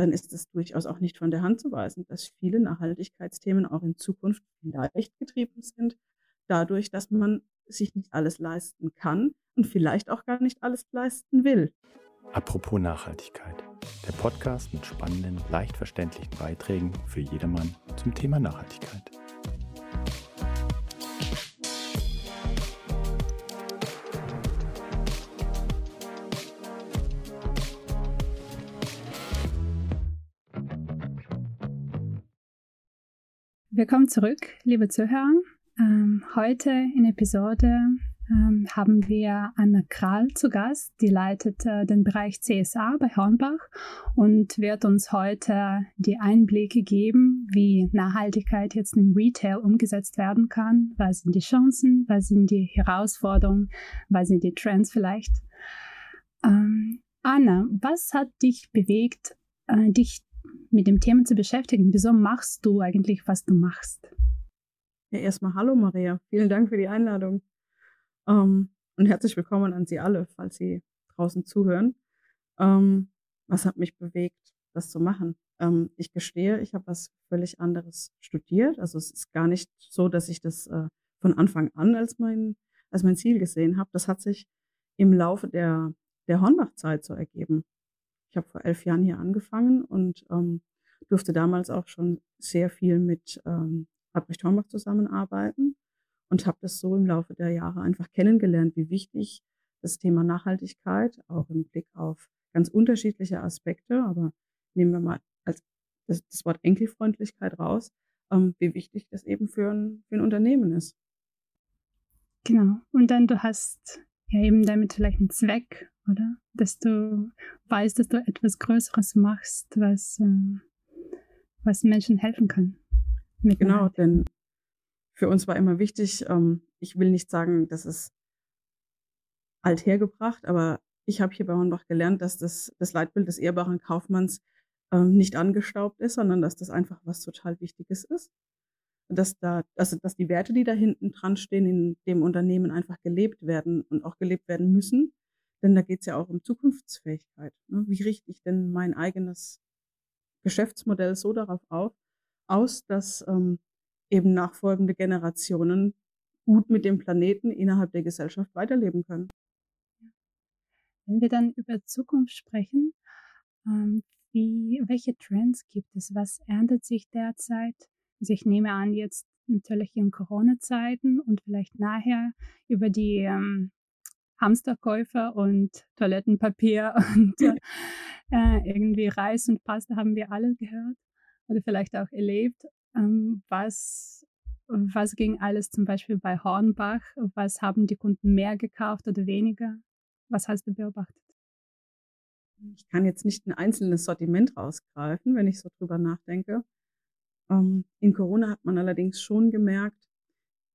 dann ist es durchaus auch nicht von der Hand zu weisen, dass viele Nachhaltigkeitsthemen auch in Zukunft vielleicht getrieben sind, dadurch, dass man sich nicht alles leisten kann und vielleicht auch gar nicht alles leisten will. Apropos Nachhaltigkeit. Der Podcast mit spannenden, leicht verständlichen Beiträgen für jedermann zum Thema Nachhaltigkeit. Willkommen zurück, liebe Zuhörer. Ähm, heute in Episode ähm, haben wir Anna Kral zu Gast, die leitet äh, den Bereich CSA bei Hornbach und wird uns heute die Einblicke geben, wie Nachhaltigkeit jetzt im Retail umgesetzt werden kann. Was sind die Chancen, was sind die Herausforderungen, was sind die Trends vielleicht. Ähm, Anna, was hat dich bewegt, äh, dich mit dem Thema zu beschäftigen. Wieso machst du eigentlich, was du machst? Ja, erstmal hallo Maria. Vielen Dank für die Einladung. Ähm, und herzlich willkommen an Sie alle, falls Sie draußen zuhören. Ähm, was hat mich bewegt, das zu machen? Ähm, ich gestehe, ich habe was völlig anderes studiert. Also es ist gar nicht so, dass ich das äh, von Anfang an als mein, als mein Ziel gesehen habe. Das hat sich im Laufe der, der Hornbach-Zeit so ergeben. Ich habe vor elf Jahren hier angefangen und ähm, durfte damals auch schon sehr viel mit ähm, Albrecht Hornbach zusammenarbeiten und habe das so im Laufe der Jahre einfach kennengelernt, wie wichtig das Thema Nachhaltigkeit, auch im Blick auf ganz unterschiedliche Aspekte, aber nehmen wir mal als das, das Wort Enkelfreundlichkeit raus, ähm, wie wichtig das eben für ein, für ein Unternehmen ist. Genau. Und dann du hast ja eben damit vielleicht einen Zweck oder? Dass du weißt, dass du etwas Größeres machst, was, äh, was Menschen helfen kann. Genau, denn für uns war immer wichtig, ähm, ich will nicht sagen, dass es althergebracht, aber ich habe hier bei Hornbach gelernt, dass das, das Leitbild des ehrbaren Kaufmanns ähm, nicht angestaubt ist, sondern dass das einfach was total Wichtiges ist. Dass da, also dass die Werte, die da hinten dran stehen, in dem Unternehmen einfach gelebt werden und auch gelebt werden müssen. Denn da geht es ja auch um Zukunftsfähigkeit. Ne? Wie richte ich denn mein eigenes Geschäftsmodell so darauf auf, aus, dass ähm, eben nachfolgende Generationen gut mit dem Planeten innerhalb der Gesellschaft weiterleben können. Wenn wir dann über Zukunft sprechen, ähm, wie, welche Trends gibt es? Was ändert sich derzeit? Also ich nehme an, jetzt natürlich in Corona-Zeiten und vielleicht nachher über die ähm, Hamsterkäufer und Toilettenpapier und äh, irgendwie Reis und Pasta haben wir alle gehört oder vielleicht auch erlebt. Ähm, was, was ging alles zum Beispiel bei Hornbach? Was haben die Kunden mehr gekauft oder weniger? Was hast du beobachtet? Ich kann jetzt nicht ein einzelnes Sortiment rausgreifen, wenn ich so drüber nachdenke. Ähm, in Corona hat man allerdings schon gemerkt,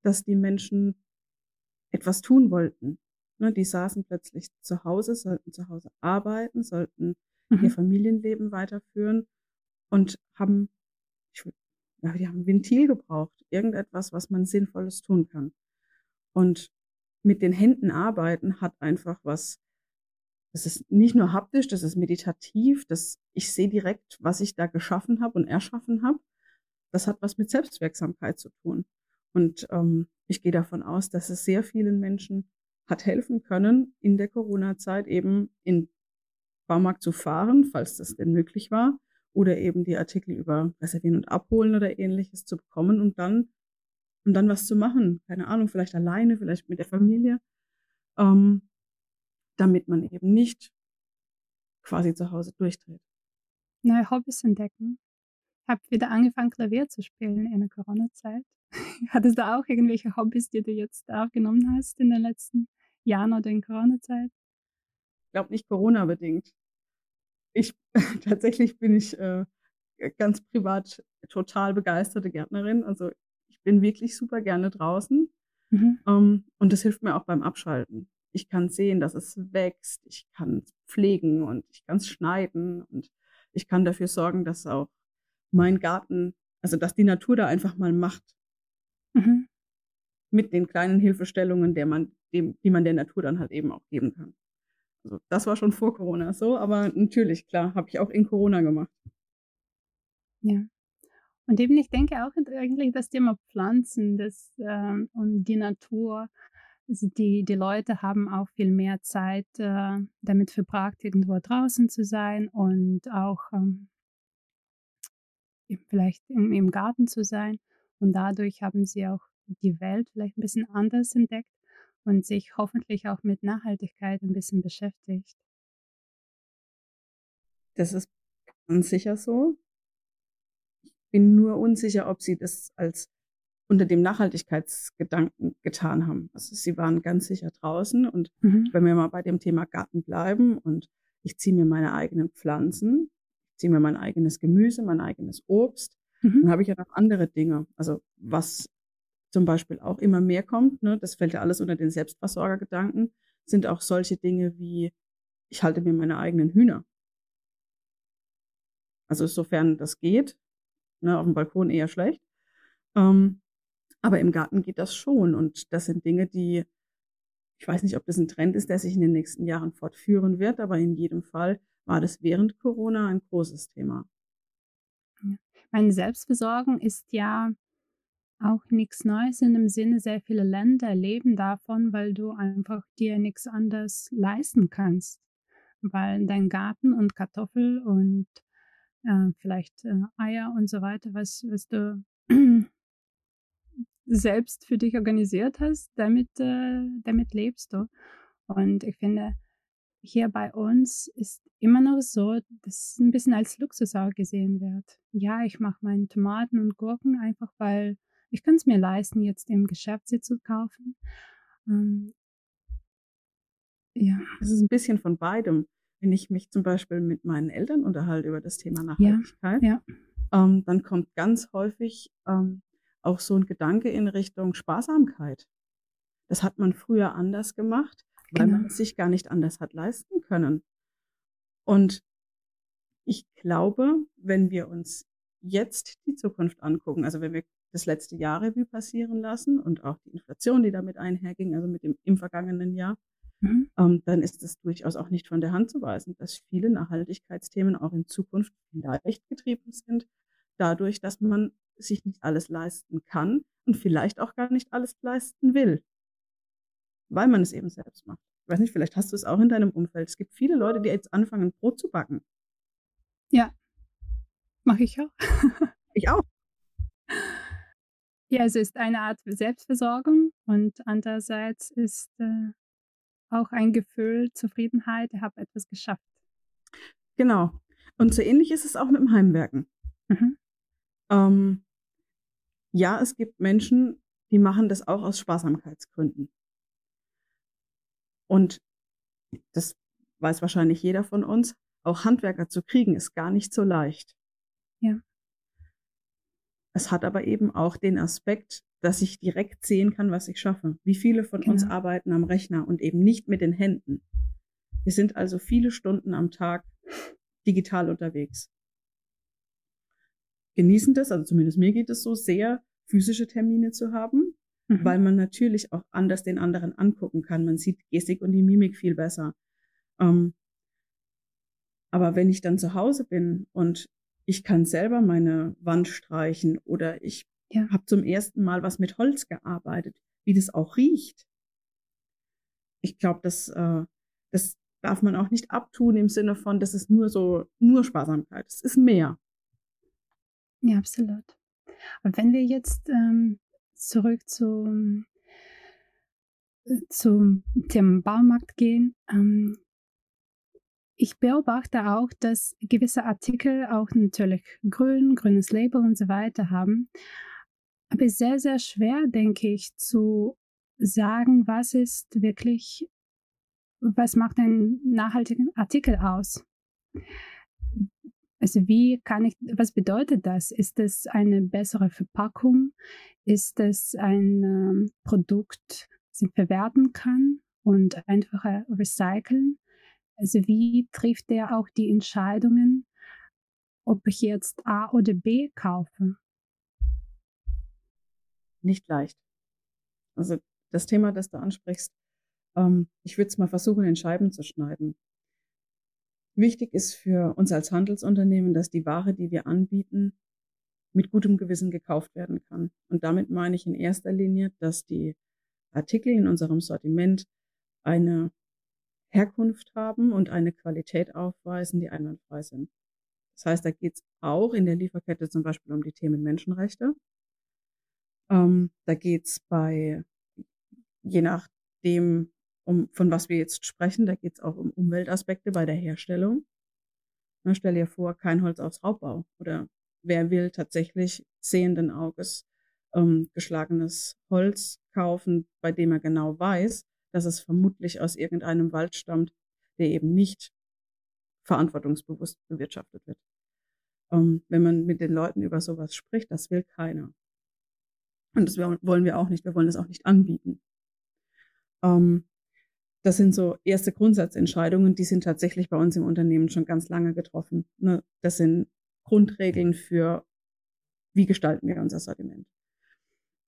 dass die Menschen etwas tun wollten. Ne, die saßen plötzlich zu Hause, sollten zu Hause arbeiten, sollten mhm. ihr Familienleben weiterführen und haben, ich, ja, die haben ein Ventil gebraucht, irgendetwas, was man Sinnvolles tun kann. Und mit den Händen arbeiten hat einfach was, das ist nicht nur haptisch, das ist meditativ, das, ich sehe direkt, was ich da geschaffen habe und erschaffen habe. Das hat was mit Selbstwirksamkeit zu tun. Und ähm, ich gehe davon aus, dass es sehr vielen Menschen hat helfen können, in der Corona-Zeit eben in Baumarkt zu fahren, falls das denn möglich war, oder eben die Artikel über Reservieren und Abholen oder ähnliches zu bekommen und dann, um dann was zu machen. Keine Ahnung, vielleicht alleine, vielleicht mit der Familie, ähm, damit man eben nicht quasi zu Hause durchdreht. Neue Hobbys entdecken. Ich habe wieder angefangen, Klavier zu spielen in der Corona-Zeit. Hattest du auch irgendwelche Hobbys, die du jetzt aufgenommen hast in den letzten Jahren oder in Corona-Zeit? Ich glaube nicht Corona-bedingt. Ich tatsächlich bin ich äh, ganz privat total begeisterte Gärtnerin. Also ich bin wirklich super gerne draußen. Mhm. Ähm, und das hilft mir auch beim Abschalten. Ich kann sehen, dass es wächst, ich kann es pflegen und ich kann es schneiden und ich kann dafür sorgen, dass auch mein Garten, also dass die Natur da einfach mal macht. Mhm. Mit den kleinen Hilfestellungen, der man, dem, die man der Natur dann halt eben auch geben kann. Also das war schon vor Corona so, aber natürlich, klar, habe ich auch in Corona gemacht. Ja. Und eben, ich denke auch eigentlich das Thema Pflanzen das, ähm, und die Natur. Also die, die Leute haben auch viel mehr Zeit äh, damit verbracht, irgendwo draußen zu sein und auch ähm, vielleicht im, im Garten zu sein. Und dadurch haben sie auch die Welt vielleicht ein bisschen anders entdeckt und sich hoffentlich auch mit Nachhaltigkeit ein bisschen beschäftigt. Das ist ganz sicher so. Ich bin nur unsicher, ob sie das als unter dem Nachhaltigkeitsgedanken getan haben. Also sie waren ganz sicher draußen und mhm. wenn wir mal bei dem Thema Garten bleiben und ich ziehe mir meine eigenen Pflanzen, ziehe mir mein eigenes Gemüse, mein eigenes Obst, mhm. dann habe ich ja noch andere Dinge. Also was zum Beispiel auch immer mehr kommt, ne, das fällt ja alles unter den Selbstversorgergedanken, sind auch solche Dinge wie, ich halte mir meine eigenen Hühner. Also sofern das geht, ne, auf dem Balkon eher schlecht. Ähm, aber im Garten geht das schon. Und das sind Dinge, die, ich weiß nicht, ob das ein Trend ist, der sich in den nächsten Jahren fortführen wird, aber in jedem Fall war das während Corona ein großes Thema. Meine Selbstversorgung ist ja auch nichts Neues in dem Sinne, sehr viele Länder leben davon, weil du einfach dir nichts anderes leisten kannst. Weil dein Garten und Kartoffel und äh, vielleicht äh, Eier und so weiter, was, was du selbst für dich organisiert hast, damit, äh, damit lebst du. Und ich finde, hier bei uns ist immer noch so, dass es ein bisschen als Luxus auch gesehen wird. Ja, ich mache meine Tomaten und Gurken einfach, weil ich kann es mir leisten, jetzt im Geschäft sie zu kaufen. Ähm, ja. Es ist ein bisschen von beidem. Wenn ich mich zum Beispiel mit meinen Eltern unterhalte über das Thema Nachhaltigkeit, ja, ja. Ähm, dann kommt ganz häufig ähm, auch so ein Gedanke in Richtung Sparsamkeit. Das hat man früher anders gemacht, weil genau. man es sich gar nicht anders hat leisten können. Und ich glaube, wenn wir uns jetzt die Zukunft angucken, also wenn wir das letzte Jahr Revue passieren lassen und auch die Inflation, die damit einherging, also mit dem im vergangenen Jahr, mhm. ähm, dann ist es durchaus auch nicht von der Hand zu weisen, dass viele Nachhaltigkeitsthemen auch in Zukunft vielleicht getrieben sind, dadurch, dass man sich nicht alles leisten kann und vielleicht auch gar nicht alles leisten will, weil man es eben selbst macht. Ich weiß nicht, vielleicht hast du es auch in deinem Umfeld. Es gibt viele Leute, die jetzt anfangen, Brot zu backen. Ja, mache ich auch. ich auch. Ja, es ist eine Art Selbstversorgung und andererseits ist äh, auch ein Gefühl Zufriedenheit, ich habe etwas geschafft. Genau. Und so ähnlich ist es auch mit dem Heimwerken. Mhm. Ähm, ja, es gibt Menschen, die machen das auch aus Sparsamkeitsgründen. Und das weiß wahrscheinlich jeder von uns, auch Handwerker zu kriegen, ist gar nicht so leicht. Ja. Es hat aber eben auch den Aspekt, dass ich direkt sehen kann, was ich schaffe. Wie viele von genau. uns arbeiten am Rechner und eben nicht mit den Händen. Wir sind also viele Stunden am Tag digital unterwegs genießen das, also zumindest mir geht es so, sehr physische Termine zu haben, mhm. weil man natürlich auch anders den anderen angucken kann. Man sieht Gestik und die Mimik viel besser. Ähm, aber wenn ich dann zu Hause bin und ich kann selber meine Wand streichen oder ich ja. habe zum ersten Mal was mit Holz gearbeitet, wie das auch riecht. Ich glaube, das, äh, das darf man auch nicht abtun im Sinne von, das ist nur so, nur Sparsamkeit. Es ist mehr. Ja, absolut. Und wenn wir jetzt ähm, zurück zum, äh, zum Thema Baumarkt gehen, ähm, ich beobachte auch, dass gewisse Artikel auch natürlich grün, grünes Label und so weiter haben. Aber es ist sehr, sehr schwer, denke ich, zu sagen, was ist wirklich, was macht einen nachhaltigen Artikel aus. Also wie kann ich, was bedeutet das? Ist es eine bessere Verpackung? Ist es ein ähm, Produkt, das ich verwerten kann und einfacher recyceln? Also wie trifft der auch die Entscheidungen, ob ich jetzt A oder B kaufe? Nicht leicht. Also das Thema, das du ansprichst, ähm, ich würde es mal versuchen, in Scheiben zu schneiden. Wichtig ist für uns als Handelsunternehmen, dass die Ware, die wir anbieten, mit gutem Gewissen gekauft werden kann. Und damit meine ich in erster Linie, dass die Artikel in unserem Sortiment eine Herkunft haben und eine Qualität aufweisen, die einwandfrei sind. Das heißt, da geht es auch in der Lieferkette zum Beispiel um die Themen Menschenrechte. Ähm, da geht es bei, je nachdem, um, von was wir jetzt sprechen, da geht es auch um Umweltaspekte bei der Herstellung. Na, stell dir vor, kein Holz aus Raubbau. Oder wer will tatsächlich sehenden Auges ähm, geschlagenes Holz kaufen, bei dem er genau weiß, dass es vermutlich aus irgendeinem Wald stammt, der eben nicht verantwortungsbewusst bewirtschaftet wird. Ähm, wenn man mit den Leuten über sowas spricht, das will keiner. Und das wollen wir auch nicht. Wir wollen das auch nicht anbieten. Ähm, das sind so erste Grundsatzentscheidungen, die sind tatsächlich bei uns im Unternehmen schon ganz lange getroffen. Ne? Das sind Grundregeln für, wie gestalten wir unser Sortiment.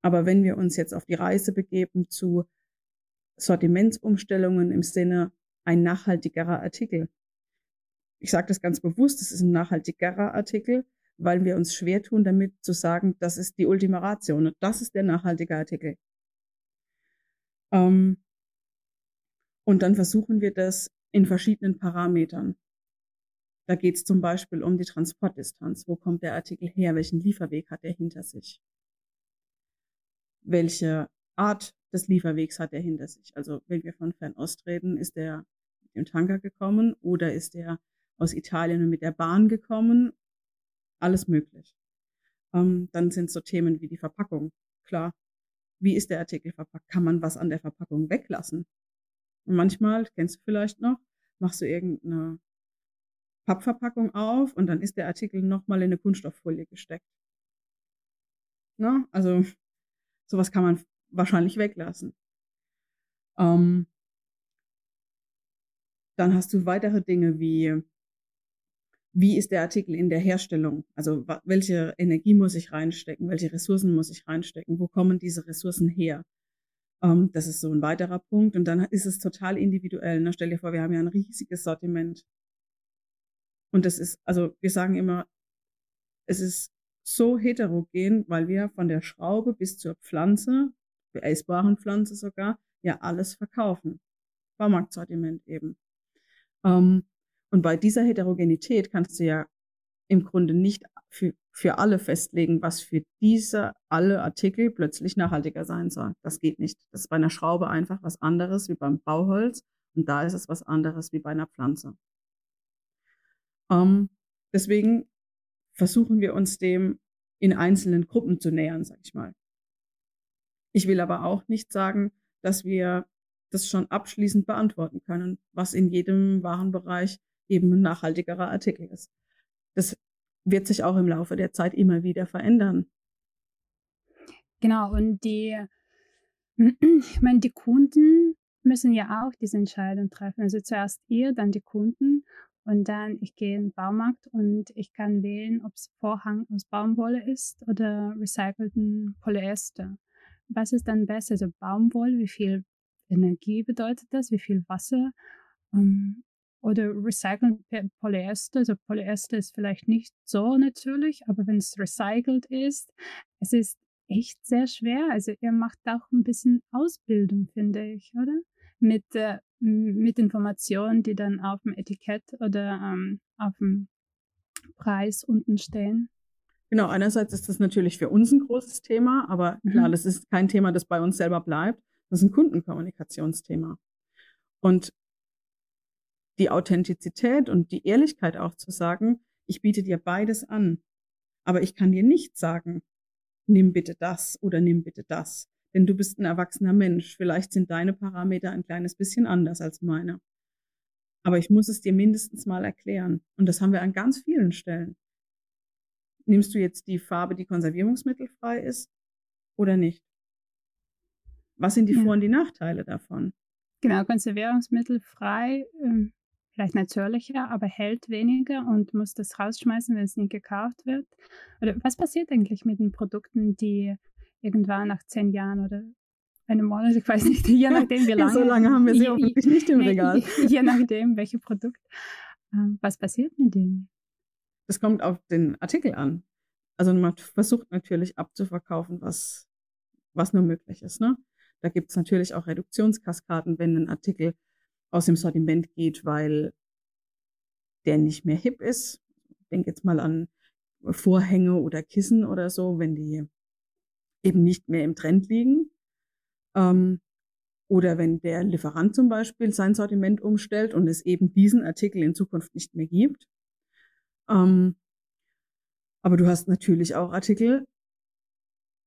Aber wenn wir uns jetzt auf die Reise begeben zu Sortimentsumstellungen im Sinne ein nachhaltigerer Artikel. Ich sage das ganz bewusst, es ist ein nachhaltigerer Artikel, weil wir uns schwer tun, damit zu sagen, das ist die Ultima Ratio und das ist der nachhaltige Artikel. Ähm, und dann versuchen wir das in verschiedenen Parametern. Da geht es zum Beispiel um die Transportdistanz. Wo kommt der Artikel her? Welchen Lieferweg hat er hinter sich? Welche Art des Lieferwegs hat er hinter sich? Also wenn wir von Fernost reden, ist er mit dem Tanker gekommen oder ist er aus Italien mit der Bahn gekommen alles möglich. Ähm, dann sind so Themen wie die Verpackung. Klar, wie ist der Artikel verpackt? Kann man was an der Verpackung weglassen? Und manchmal, kennst du vielleicht noch, machst du irgendeine Pappverpackung auf und dann ist der Artikel nochmal in eine Kunststofffolie gesteckt. Na, also sowas kann man wahrscheinlich weglassen. Ähm, dann hast du weitere Dinge wie wie ist der Artikel in der Herstellung? Also welche Energie muss ich reinstecken? Welche Ressourcen muss ich reinstecken? Wo kommen diese Ressourcen her? Ähm, das ist so ein weiterer Punkt. Und dann ist es total individuell. Ne? Stell dir vor, wir haben ja ein riesiges Sortiment. Und das ist, also wir sagen immer, es ist so heterogen, weil wir von der Schraube bis zur Pflanze, der essbaren Pflanze sogar, ja alles verkaufen. Baumarktsortiment eben. Ähm, und bei dieser Heterogenität kannst du ja im Grunde nicht für, für alle festlegen, was für diese alle Artikel plötzlich nachhaltiger sein soll. Das geht nicht. Das ist bei einer Schraube einfach was anderes wie beim Bauholz und da ist es was anderes wie bei einer Pflanze. Ähm, deswegen versuchen wir uns dem in einzelnen Gruppen zu nähern, sag ich mal. Ich will aber auch nicht sagen, dass wir das schon abschließend beantworten können, was in jedem Warenbereich eben ein nachhaltigerer Artikel ist. Das wird sich auch im Laufe der Zeit immer wieder verändern. Genau, und die, ich meine, die Kunden müssen ja auch diese Entscheidung treffen. Also zuerst ihr, dann die Kunden und dann ich gehe in den Baumarkt und ich kann wählen, ob es Vorhang aus Baumwolle ist oder recycelten Polyester. Was ist dann besser? Also Baumwolle, wie viel Energie bedeutet das? Wie viel Wasser? Ähm, oder recyceln Polyester. Also Polyester ist vielleicht nicht so natürlich, aber wenn es recycelt ist, es ist echt sehr schwer. Also ihr macht auch ein bisschen Ausbildung, finde ich, oder? Mit, äh, mit Informationen, die dann auf dem Etikett oder ähm, auf dem Preis unten stehen. Genau, einerseits ist das natürlich für uns ein großes Thema, aber mhm. klar, das ist kein Thema, das bei uns selber bleibt. Das ist ein Kundenkommunikationsthema. Und die Authentizität und die Ehrlichkeit auch zu sagen, ich biete dir beides an, aber ich kann dir nicht sagen, nimm bitte das oder nimm bitte das. Denn du bist ein erwachsener Mensch. Vielleicht sind deine Parameter ein kleines bisschen anders als meine. Aber ich muss es dir mindestens mal erklären. Und das haben wir an ganz vielen Stellen. Nimmst du jetzt die Farbe, die konservierungsmittelfrei ist oder nicht? Was sind die ja. Vor- und die Nachteile davon? Genau, konservierungsmittelfrei ähm, vielleicht natürlicher, aber hält weniger und muss das rausschmeißen, wenn es nicht gekauft wird? Oder was passiert eigentlich mit den Produkten, die irgendwann nach zehn Jahren oder einem Monat, ich weiß nicht, je nachdem, wie lange. so lange haben wir sie hoffentlich nicht im Regal. Je nachdem, welches Produkt. Ähm, was passiert mit denen? Das kommt auf den Artikel an. also man versucht natürlich abzuverkaufen, was, was nur möglich ist. Ne? Da gibt es natürlich auch Reduktionskaskaden, wenn ein Artikel aus dem Sortiment geht, weil der nicht mehr hip ist. Ich denke jetzt mal an Vorhänge oder Kissen oder so, wenn die eben nicht mehr im Trend liegen. Ähm, oder wenn der Lieferant zum Beispiel sein Sortiment umstellt und es eben diesen Artikel in Zukunft nicht mehr gibt. Ähm, aber du hast natürlich auch Artikel,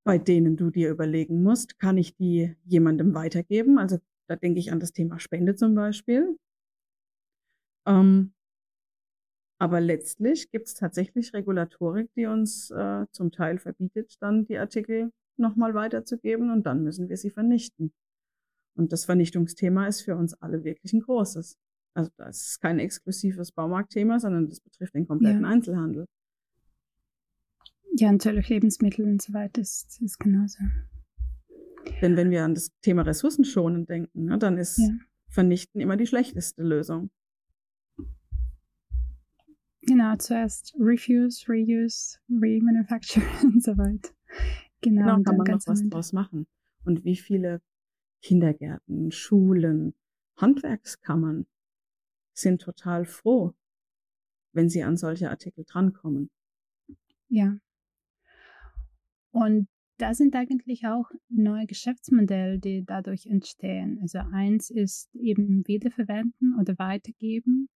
bei denen du dir überlegen musst, kann ich die jemandem weitergeben? Also da denke ich an das Thema Spende zum Beispiel. Ähm, aber letztlich gibt es tatsächlich Regulatorik, die uns äh, zum Teil verbietet, dann die Artikel nochmal weiterzugeben und dann müssen wir sie vernichten. Und das Vernichtungsthema ist für uns alle wirklich ein großes. Also das ist kein exklusives Baumarktthema, sondern das betrifft den kompletten ja. Einzelhandel. Ja, natürlich Lebensmittel und so weiter ist, ist genauso. Denn wenn wir an das Thema Ressourcenschonen denken, ne, dann ist ja. Vernichten immer die schlechteste Lösung. Genau, zuerst Refuse, Reuse, Remanufacture und so weiter. Genau, genau kann man noch was draus machen. Und wie viele Kindergärten, Schulen, Handwerkskammern sind total froh, wenn sie an solche Artikel drankommen. Ja. Und da sind eigentlich auch neue Geschäftsmodelle, die dadurch entstehen. Also eins ist eben wiederverwenden oder weitergeben,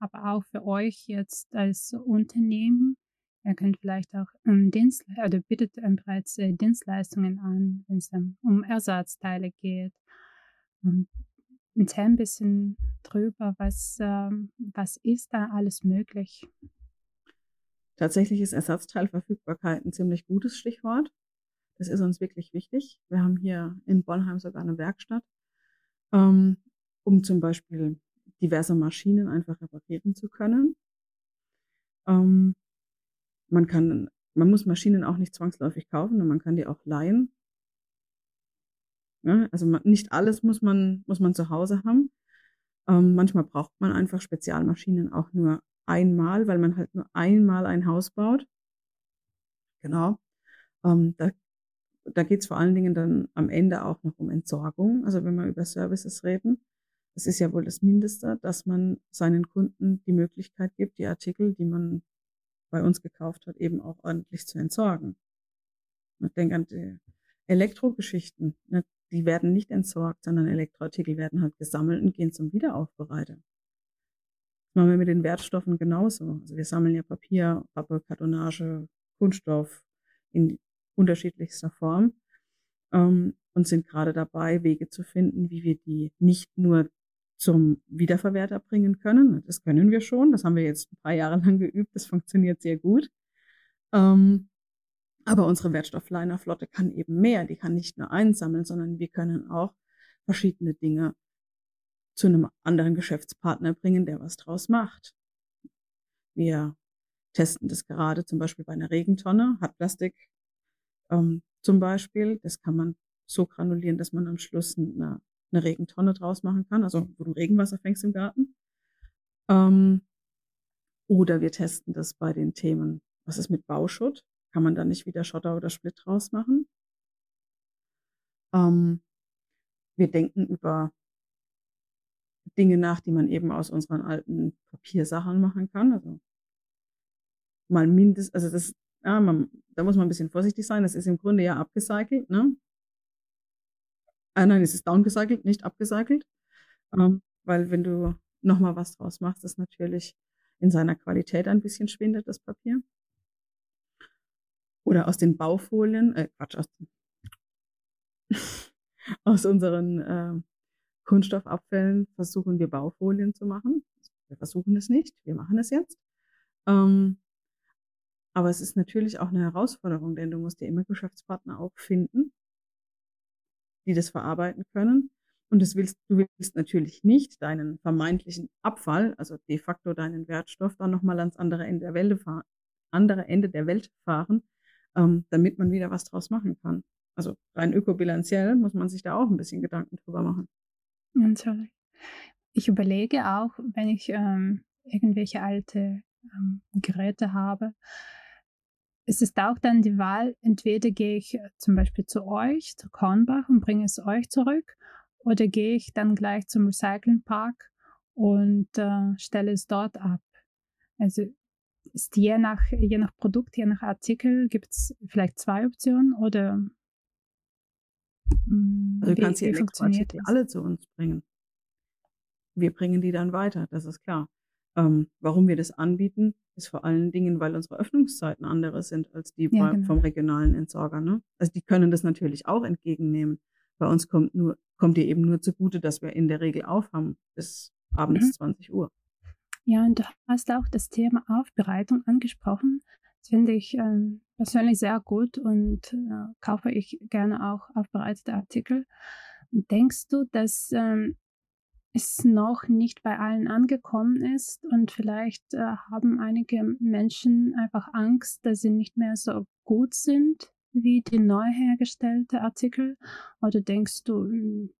aber auch für euch jetzt als Unternehmen. Ihr könnt vielleicht auch ähm, Dienst oder bietet ähm, bereits äh, Dienstleistungen an, wenn es um Ersatzteile geht. Erzähl ein bisschen drüber, was, ähm, was ist da alles möglich? Tatsächlich ist Ersatzteilverfügbarkeit ein ziemlich gutes Stichwort. Das ist uns wirklich wichtig. Wir haben hier in Bonheim sogar eine Werkstatt, ähm, um zum Beispiel diverse Maschinen einfach reparieren zu können. Ähm, man kann, man muss Maschinen auch nicht zwangsläufig kaufen, man kann die auch leihen. Ja, also nicht alles muss man, muss man zu Hause haben. Ähm, manchmal braucht man einfach Spezialmaschinen auch nur einmal, weil man halt nur einmal ein Haus baut. Genau. Ähm, da da geht es vor allen Dingen dann am Ende auch noch um Entsorgung. Also wenn wir über Services reden, das ist ja wohl das Mindeste, dass man seinen Kunden die Möglichkeit gibt, die Artikel, die man bei uns gekauft hat, eben auch ordentlich zu entsorgen. Ich denke an die Elektrogeschichten. Die werden nicht entsorgt, sondern Elektroartikel werden halt gesammelt und gehen zum Wiederaufbereiter. Das machen wir mit den Wertstoffen genauso. Also wir sammeln ja Papier, Pappe, Kartonage, Kunststoff in unterschiedlichster Form ähm, und sind gerade dabei, Wege zu finden, wie wir die nicht nur zum Wiederverwerter bringen können. Das können wir schon. Das haben wir jetzt ein paar Jahre lang geübt. Das funktioniert sehr gut. Ähm, aber unsere Wertstofflinerflotte kann eben mehr. Die kann nicht nur einsammeln, sondern wir können auch verschiedene Dinge zu einem anderen Geschäftspartner bringen, der was draus macht. Wir testen das gerade zum Beispiel bei einer Regentonne, hat Plastik ähm, zum Beispiel. Das kann man so granulieren, dass man am Schluss eine, eine Regentonne draus machen kann, also wo du Regenwasser fängst im Garten. Ähm, oder wir testen das bei den Themen, was ist mit Bauschutt? Kann man da nicht wieder Schotter oder Split draus machen? Ähm, wir denken über Dinge nach, die man eben aus unseren alten Papiersachen machen kann. Also mal mindestens, also das ja, man, da muss man ein bisschen vorsichtig sein. Das ist im Grunde ja abgecycelt, ne? Ah, nein, es ist downgecycelt, nicht abgecycelt. Ähm, weil wenn du nochmal was draus machst, das natürlich in seiner Qualität ein bisschen schwindet, das Papier. Oder aus den Baufolien, äh, Quatsch, aus, aus unseren äh, Kunststoffabfällen versuchen wir Baufolien zu machen. Wir versuchen es nicht, wir machen es jetzt. Ähm, aber es ist natürlich auch eine Herausforderung, denn du musst dir immer Geschäftspartner auch finden, die das verarbeiten können. Und das willst, du willst natürlich nicht deinen vermeintlichen Abfall, also de facto deinen Wertstoff, dann nochmal ans andere Ende der Welt fahren, andere Ende der Welt fahren, ähm, damit man wieder was draus machen kann. Also rein ökobilanziell muss man sich da auch ein bisschen Gedanken drüber machen. Natürlich. Ich überlege auch, wenn ich ähm, irgendwelche alte ähm, Geräte habe, es ist auch dann die Wahl, entweder gehe ich äh, zum Beispiel zu euch, zu Kornbach und bringe es euch zurück, oder gehe ich dann gleich zum Recyclingpark und äh, stelle es dort ab. Also ist je nach, je nach Produkt, je nach Artikel gibt es vielleicht zwei Optionen oder hm, also du kannst die Elektroartikel alle zu uns bringen. Wir bringen die dann weiter, das ist klar. Ähm, warum wir das anbieten, ist vor allen Dingen, weil unsere Öffnungszeiten andere sind als die ja, genau. vom regionalen Entsorger. Ne? Also die können das natürlich auch entgegennehmen. Bei uns kommt nur, kommt dir eben nur zugute, dass wir in der Regel aufhaben bis abends mhm. 20 Uhr. Ja, und du hast auch das Thema Aufbereitung angesprochen. Das finde ich ähm, persönlich sehr gut und äh, kaufe ich gerne auch aufbereitete Artikel. Denkst du, dass ähm, es noch nicht bei allen angekommen ist und vielleicht äh, haben einige Menschen einfach Angst, dass sie nicht mehr so gut sind wie die neu hergestellte Artikel? Oder denkst du, hm,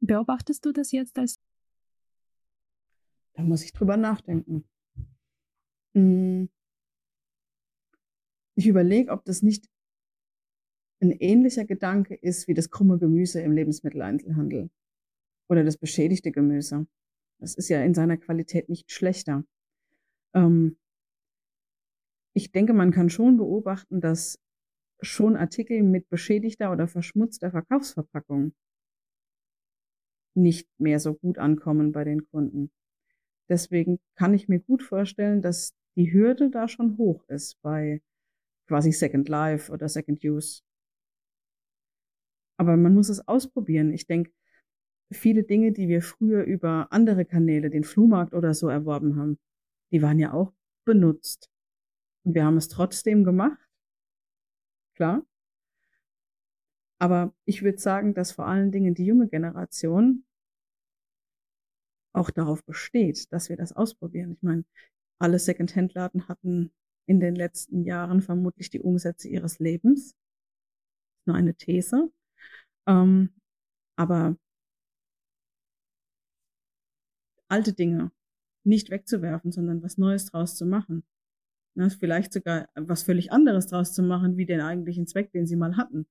beobachtest du das jetzt als? Da muss ich drüber nachdenken. Hm. Ich überlege, ob das nicht ein ähnlicher Gedanke ist wie das krumme Gemüse im Lebensmitteleinzelhandel oder das beschädigte Gemüse. Das ist ja in seiner Qualität nicht schlechter. Ähm, ich denke, man kann schon beobachten, dass schon Artikel mit beschädigter oder verschmutzter Verkaufsverpackung nicht mehr so gut ankommen bei den Kunden. Deswegen kann ich mir gut vorstellen, dass die Hürde da schon hoch ist bei quasi Second Life oder Second Use. Aber man muss es ausprobieren. Ich denke, viele Dinge, die wir früher über andere Kanäle, den Flohmarkt oder so erworben haben, die waren ja auch benutzt. Und wir haben es trotzdem gemacht. Klar. Aber ich würde sagen, dass vor allen Dingen die junge Generation auch darauf besteht, dass wir das ausprobieren. Ich meine, alle Second-Hand-Laden hatten in den letzten Jahren vermutlich die Umsätze ihres Lebens. Nur eine These. Ähm, aber alte Dinge nicht wegzuwerfen, sondern was Neues draus zu machen. Ne, vielleicht sogar was völlig anderes draus zu machen, wie den eigentlichen Zweck, den sie mal hatten.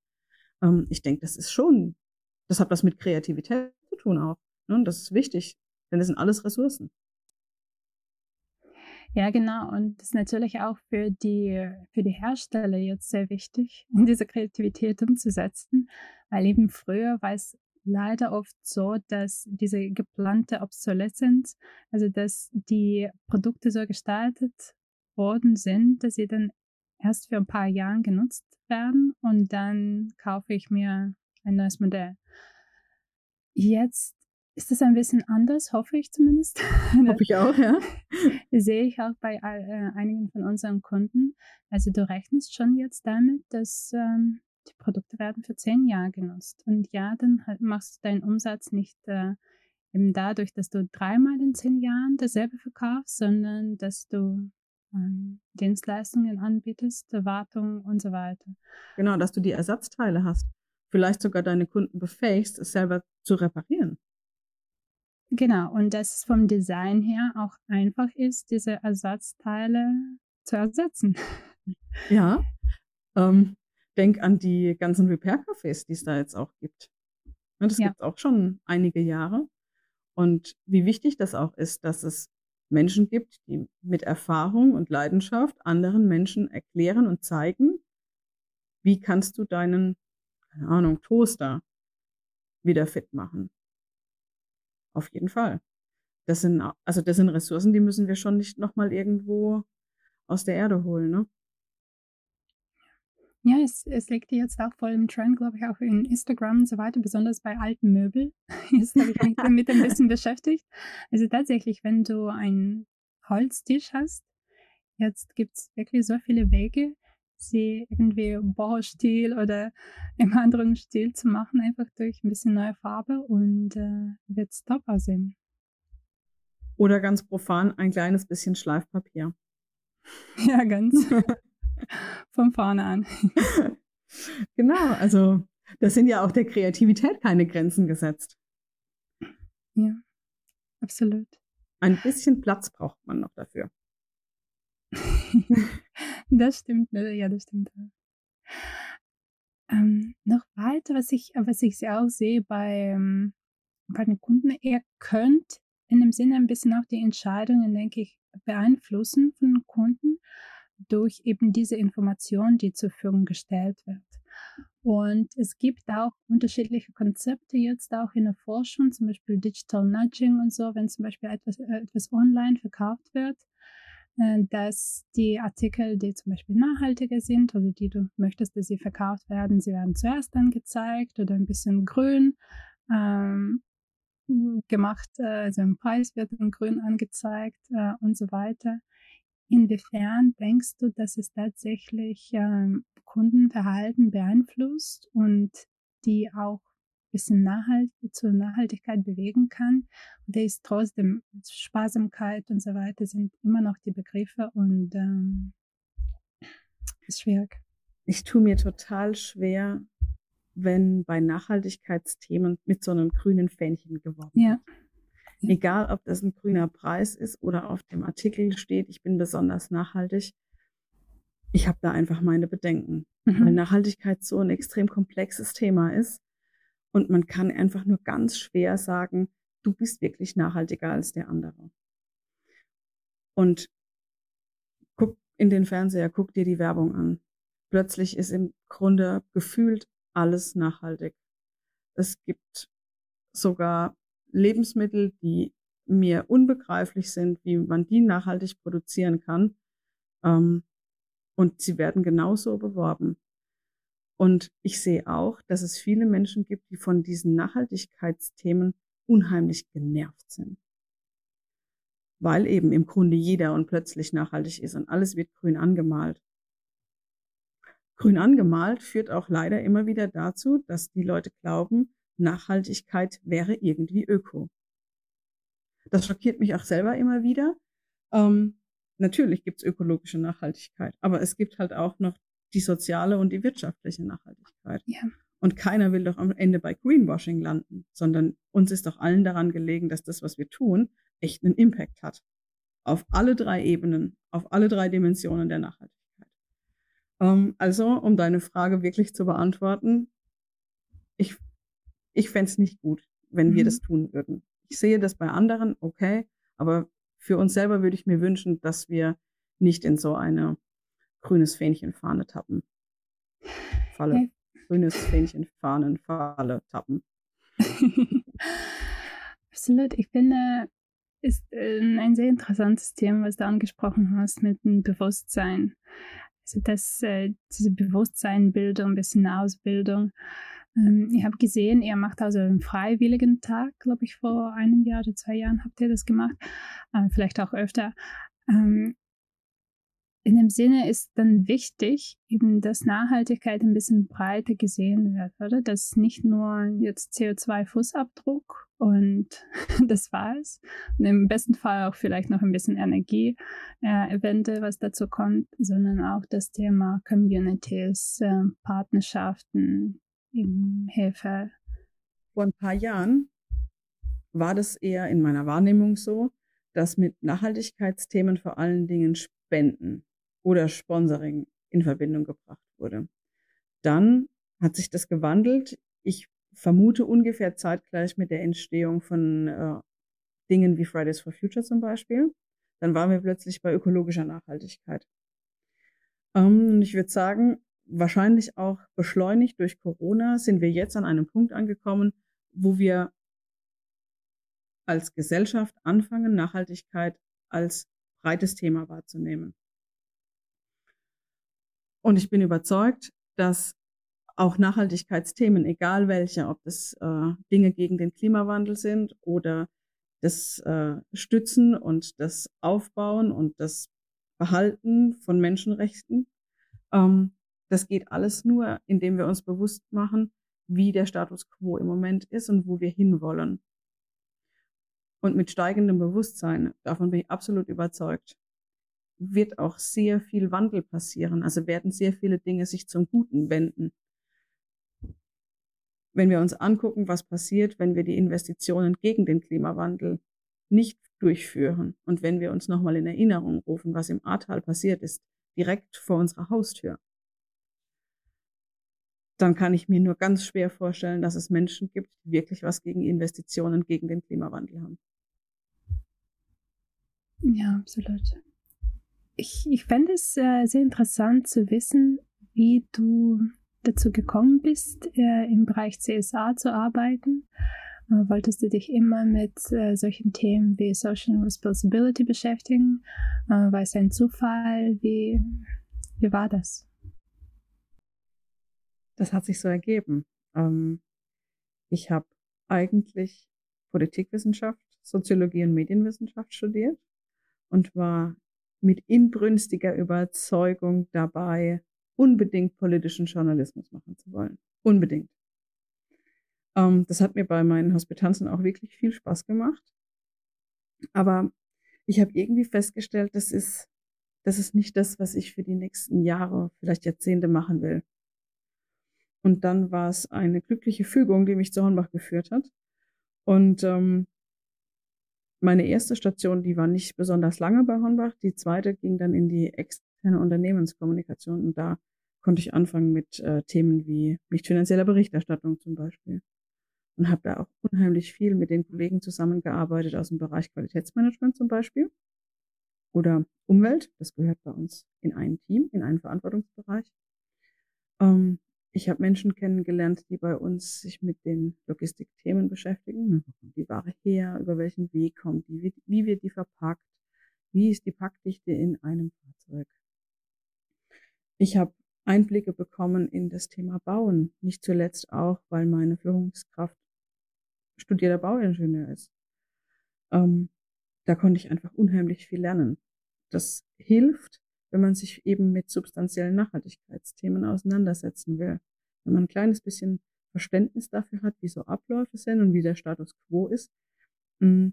Ähm, ich denke, das ist schon, das hat was mit Kreativität zu tun auch. Ne? Das ist wichtig, denn das sind alles Ressourcen. Ja, genau. Und das ist natürlich auch für die, für die Hersteller jetzt sehr wichtig, diese Kreativität umzusetzen, weil eben früher war es leider oft so, dass diese geplante Obsoleszenz, also dass die Produkte so gestaltet worden sind, dass sie dann erst für ein paar Jahre genutzt werden und dann kaufe ich mir ein neues Modell. Jetzt ist das ein bisschen anders, hoffe ich zumindest. Hoffe ich auch, ja. Sehe ich auch bei äh, einigen von unseren Kunden. Also du rechnest schon jetzt damit, dass ähm, die Produkte werden für zehn Jahre genutzt. Und ja, dann halt machst du deinen Umsatz nicht äh, eben dadurch, dass du dreimal in zehn Jahren dasselbe verkaufst, sondern dass du ähm, Dienstleistungen anbietest, Wartung und so weiter. Genau, dass du die Ersatzteile hast. Vielleicht sogar deine Kunden befähigst, es selber zu reparieren. Genau, und dass es vom Design her auch einfach ist, diese Ersatzteile zu ersetzen. Ja, ähm, denk an die ganzen Repair-Cafés, die es da jetzt auch gibt. Das ja. gibt es auch schon einige Jahre. Und wie wichtig das auch ist, dass es Menschen gibt, die mit Erfahrung und Leidenschaft anderen Menschen erklären und zeigen, wie kannst du deinen, keine Ahnung, Toaster wieder fit machen. Auf jeden Fall. Das sind, also das sind Ressourcen, die müssen wir schon nicht nochmal irgendwo aus der Erde holen, ne? Ja, es, es liegt jetzt auch voll im Trend, glaube ich, auch in Instagram und so weiter, besonders bei alten Möbeln. Jetzt habe ich mich damit ein bisschen beschäftigt. Also tatsächlich, wenn du einen Holztisch hast, jetzt gibt es wirklich so viele Wege, sie irgendwie Baustil oder im anderen Stil zu machen, einfach durch ein bisschen neue Farbe und äh, wird es top aussehen. Oder ganz profan ein kleines bisschen Schleifpapier. Ja, ganz. Von vorne an. genau, also da sind ja auch der Kreativität keine Grenzen gesetzt. Ja, absolut. Ein bisschen Platz braucht man noch dafür. Das stimmt, ne? ja, das stimmt. Ähm, noch weiter, was ich, was ich auch sehe bei, bei den Kunden, ihr könnt in dem Sinne ein bisschen auch die Entscheidungen, denke ich, beeinflussen von den Kunden durch eben diese Information, die zur Verfügung gestellt wird. Und es gibt auch unterschiedliche Konzepte jetzt auch in der Forschung, zum Beispiel Digital Nudging und so, wenn zum Beispiel etwas, äh, etwas online verkauft wird, dass die Artikel, die zum Beispiel nachhaltiger sind oder die du möchtest, dass sie verkauft werden, sie werden zuerst angezeigt oder ein bisschen grün ähm, gemacht, äh, also im Preis wird in grün angezeigt äh, und so weiter. Inwiefern denkst du, dass es tatsächlich ähm, Kundenverhalten beeinflusst und die auch bisschen nachhalt zur Nachhaltigkeit bewegen kann? Und ist trotzdem Sparsamkeit und so weiter sind immer noch die Begriffe und ähm, ist schwierig. Ich tue mir total schwer, wenn bei Nachhaltigkeitsthemen mit so einem grünen Fähnchen geworben ja. wird. Egal, ob das ein grüner Preis ist oder auf dem Artikel steht, ich bin besonders nachhaltig. Ich habe da einfach meine Bedenken, mhm. weil Nachhaltigkeit so ein extrem komplexes Thema ist und man kann einfach nur ganz schwer sagen, du bist wirklich nachhaltiger als der andere. Und guck in den Fernseher, guck dir die Werbung an. Plötzlich ist im Grunde gefühlt alles nachhaltig. Es gibt sogar Lebensmittel, die mir unbegreiflich sind, wie man die nachhaltig produzieren kann. Ähm, und sie werden genauso beworben. Und ich sehe auch, dass es viele Menschen gibt, die von diesen Nachhaltigkeitsthemen unheimlich genervt sind. Weil eben im Grunde jeder und plötzlich nachhaltig ist und alles wird grün angemalt. Grün angemalt führt auch leider immer wieder dazu, dass die Leute glauben, Nachhaltigkeit wäre irgendwie öko. Das schockiert mich auch selber immer wieder. Ähm, natürlich gibt es ökologische Nachhaltigkeit, aber es gibt halt auch noch die soziale und die wirtschaftliche Nachhaltigkeit. Ja. Und keiner will doch am Ende bei Greenwashing landen, sondern uns ist doch allen daran gelegen, dass das, was wir tun, echt einen Impact hat. Auf alle drei Ebenen, auf alle drei Dimensionen der Nachhaltigkeit. Ähm, also, um deine Frage wirklich zu beantworten, ich ich fände es nicht gut, wenn mhm. wir das tun würden. Ich sehe das bei anderen, okay, aber für uns selber würde ich mir wünschen, dass wir nicht in so eine grünes Fähnchen Fahne tappen. Falle. Okay. Grünes Fähnchen Fahnen Falle tappen. Absolut. Ich finde, ist äh, ein sehr interessantes Thema, was du angesprochen hast mit dem Bewusstsein. Also dass äh, diese Bewusstseinbildung, ein bisschen Ausbildung. Ähm, ich habe gesehen, ihr macht also einen freiwilligen Tag, glaube ich, vor einem Jahr oder zwei Jahren habt ihr das gemacht, äh, vielleicht auch öfter. In dem Sinne ist dann wichtig, eben, dass Nachhaltigkeit ein bisschen breiter gesehen wird, oder? Dass nicht nur jetzt CO2-Fußabdruck und das war's. Und im besten Fall auch vielleicht noch ein bisschen Energie, äh, Evente, was dazu kommt, sondern auch das Thema Communities, äh, Partnerschaften, eben Hilfe. Vor ein paar Jahren war das eher in meiner Wahrnehmung so, dass mit Nachhaltigkeitsthemen vor allen Dingen Spenden oder Sponsoring in Verbindung gebracht wurde. Dann hat sich das gewandelt. Ich vermute ungefähr zeitgleich mit der Entstehung von äh, Dingen wie Fridays for Future zum Beispiel. Dann waren wir plötzlich bei ökologischer Nachhaltigkeit. Ähm, ich würde sagen, wahrscheinlich auch beschleunigt durch Corona sind wir jetzt an einem Punkt angekommen, wo wir als Gesellschaft anfangen, Nachhaltigkeit als breites Thema wahrzunehmen. Und ich bin überzeugt, dass auch Nachhaltigkeitsthemen, egal welche, ob das äh, Dinge gegen den Klimawandel sind oder das äh, Stützen und das Aufbauen und das Behalten von Menschenrechten, ähm, das geht alles nur, indem wir uns bewusst machen, wie der Status quo im Moment ist und wo wir hinwollen. Und mit steigendem Bewusstsein, davon bin ich absolut überzeugt, wird auch sehr viel Wandel passieren. Also werden sehr viele Dinge sich zum Guten wenden. Wenn wir uns angucken, was passiert, wenn wir die Investitionen gegen den Klimawandel nicht durchführen und wenn wir uns nochmal in Erinnerung rufen, was im Ahrtal passiert ist, direkt vor unserer Haustür, dann kann ich mir nur ganz schwer vorstellen, dass es Menschen gibt, die wirklich was gegen Investitionen, gegen den Klimawandel haben. Ja, absolut. Ich, ich fände es äh, sehr interessant zu wissen, wie du dazu gekommen bist, äh, im Bereich CSA zu arbeiten. Äh, wolltest du dich immer mit äh, solchen Themen wie Social Responsibility beschäftigen? Äh, war es ein Zufall? Wie, wie war das? Das hat sich so ergeben. Ähm, ich habe eigentlich Politikwissenschaft, Soziologie und Medienwissenschaft studiert und war mit inbrünstiger Überzeugung dabei, unbedingt politischen Journalismus machen zu wollen. Unbedingt. Ähm, das hat mir bei meinen Hospitanzen auch wirklich viel Spaß gemacht. Aber ich habe irgendwie festgestellt, das ist, das ist nicht das, was ich für die nächsten Jahre, vielleicht Jahrzehnte machen will. Und dann war es eine glückliche Fügung, die mich zu Hornbach geführt hat. Und ähm, meine erste Station, die war nicht besonders lange bei Hornbach. Die zweite ging dann in die externe Unternehmenskommunikation. Und da konnte ich anfangen mit äh, Themen wie nicht finanzieller Berichterstattung zum Beispiel. Und habe da auch unheimlich viel mit den Kollegen zusammengearbeitet aus dem Bereich Qualitätsmanagement zum Beispiel. Oder Umwelt, das gehört bei uns in ein Team, in einen Verantwortungsbereich. Ähm, ich habe Menschen kennengelernt, die bei uns sich mit den Logistikthemen beschäftigen. Kommt die Ware her? Über welchen Weg kommt die? Wie, wie wird die verpackt? Wie ist die Packdichte in einem Fahrzeug? Ich habe Einblicke bekommen in das Thema Bauen. Nicht zuletzt auch, weil meine Führungskraft studierter Bauingenieur ist. Ähm, da konnte ich einfach unheimlich viel lernen. Das hilft, wenn man sich eben mit substanziellen Nachhaltigkeitsthemen auseinandersetzen will. Wenn man ein kleines bisschen Verständnis dafür hat, wie so Abläufe sind und wie der Status quo ist, mm,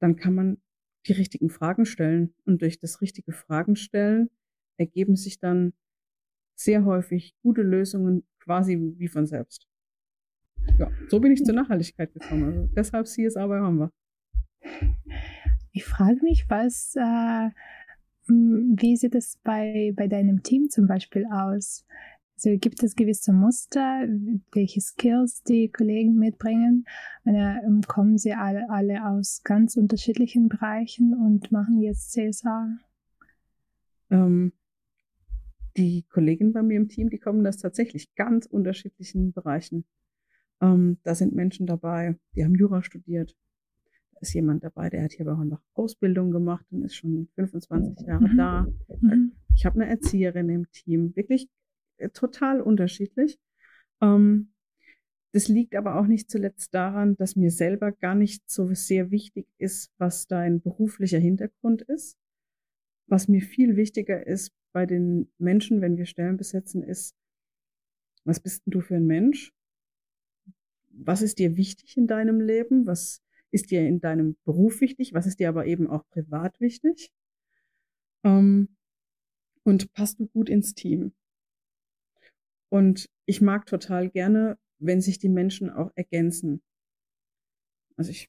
dann kann man die richtigen Fragen stellen. Und durch das richtige Fragen stellen ergeben sich dann sehr häufig gute Lösungen quasi wie von selbst. Ja, so bin ich zur Nachhaltigkeit gekommen. Also deshalb CSA bei Hornbach. Ich frage mich, was äh, wie sieht es bei, bei deinem Team zum Beispiel aus? Also gibt es gewisse Muster, welche Skills die Kollegen mitbringen? Oder ähm, kommen sie alle, alle aus ganz unterschiedlichen Bereichen und machen jetzt CSA? Ähm, die Kollegen bei mir im Team, die kommen aus tatsächlich ganz unterschiedlichen Bereichen. Ähm, da sind Menschen dabei, die haben Jura studiert, ist jemand dabei, der hat hier bei Hornbach Ausbildung gemacht und ist schon 25 Jahre mhm. da. Mhm. Ich habe eine Erzieherin im Team, wirklich äh, total unterschiedlich. Ähm, das liegt aber auch nicht zuletzt daran, dass mir selber gar nicht so sehr wichtig ist, was dein beruflicher Hintergrund ist. Was mir viel wichtiger ist bei den Menschen, wenn wir Stellen besetzen, ist, was bist denn du für ein Mensch? Was ist dir wichtig in deinem Leben? Was ist dir in deinem Beruf wichtig? Was ist dir aber eben auch privat wichtig? Ähm, und passt du gut ins Team? Und ich mag total gerne, wenn sich die Menschen auch ergänzen. Also ich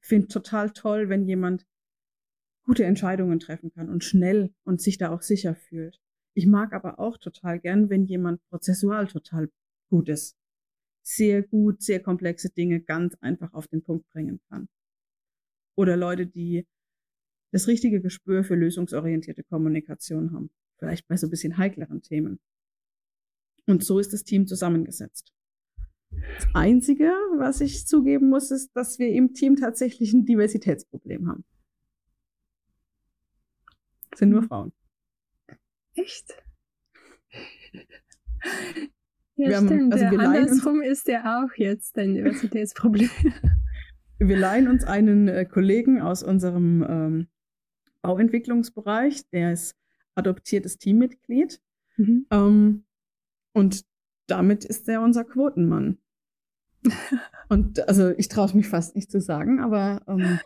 finde total toll, wenn jemand gute Entscheidungen treffen kann und schnell und sich da auch sicher fühlt. Ich mag aber auch total gern, wenn jemand prozessual total gut ist sehr gut, sehr komplexe Dinge ganz einfach auf den Punkt bringen kann. Oder Leute, die das richtige Gespür für lösungsorientierte Kommunikation haben. Vielleicht bei so ein bisschen heikleren Themen. Und so ist das Team zusammengesetzt. Das Einzige, was ich zugeben muss, ist, dass wir im Team tatsächlich ein Diversitätsproblem haben. Das sind nur. Frauen. Echt? Ja, wir stimmt. Haben, also wir Andersrum uns, ist ja auch jetzt ein Diversitätsproblem. wir leihen uns einen äh, Kollegen aus unserem ähm, Bauentwicklungsbereich, der ist adoptiertes Teammitglied. Mhm. Ähm, und damit ist er unser Quotenmann. und also ich traue mich fast nicht zu sagen, aber ähm,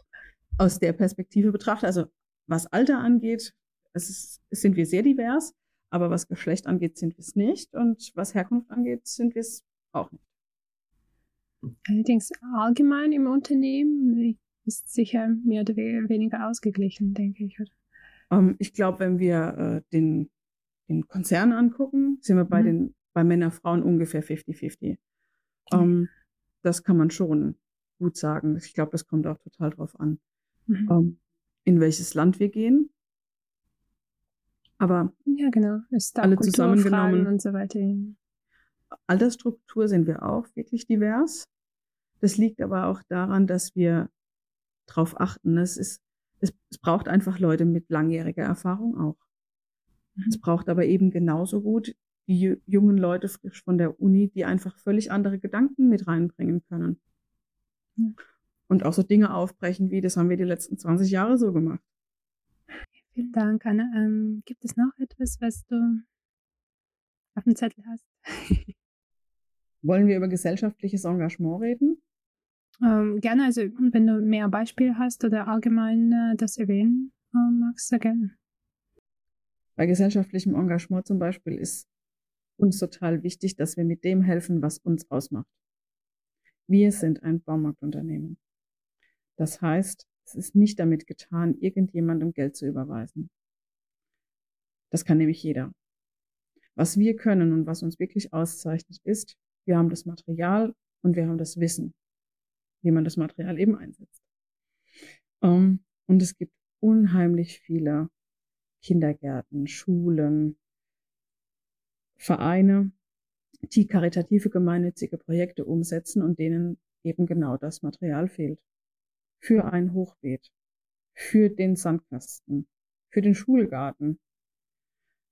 aus der Perspektive betrachtet, also was Alter angeht, es ist, sind wir sehr divers. Aber was Geschlecht angeht, sind wir es nicht. Und was Herkunft angeht, sind wir es auch nicht. Allerdings allgemein im Unternehmen ist sicher mehr oder weniger ausgeglichen, denke ich. Oder? Ähm, ich glaube, wenn wir äh, den, den Konzern angucken, sind wir bei Mhm. den bei Männer, Frauen ungefähr 50-50. Ähm, das kann man schon gut sagen. Ich glaube, das kommt auch total drauf an, Mhm. ähm, in welches Land wir gehen. Aber Ja, genau. Ist auch alle Kulturfragen zusammengenommen. und so weiter. Altersstruktur sind wir auch wirklich divers. Das liegt aber auch daran, dass wir darauf achten. Es, ist, es, es braucht einfach Leute mit langjähriger Erfahrung auch. Mhm. Es braucht aber eben genauso gut die ju- jungen Leute frisch von der Uni, die einfach völlig andere Gedanken mit reinbringen können. Ja. Und auch so Dinge aufbrechen, wie das haben wir die letzten 20 Jahre so gemacht. Vielen Dank, Anna. Ähm, gibt es noch etwas, was du auf dem Zettel hast? Wollen wir über gesellschaftliches Engagement reden? Ähm, gerne, also wenn du mehr Beispiele hast oder allgemein äh, das erwähnen äh, magst, sehr gerne. Bei gesellschaftlichem Engagement zum Beispiel ist uns total wichtig, dass wir mit dem helfen, was uns ausmacht. Wir sind ein Baumarktunternehmen. Das heißt, es ist nicht damit getan, irgendjemandem Geld zu überweisen. Das kann nämlich jeder. Was wir können und was uns wirklich auszeichnet, ist, wir haben das Material und wir haben das Wissen, wie man das Material eben einsetzt. Ähm, und es gibt unheimlich viele Kindergärten, Schulen, Vereine, die karitative gemeinnützige Projekte umsetzen und denen eben genau das Material fehlt. Für ein Hochbeet, für den Sandkasten, für den Schulgarten.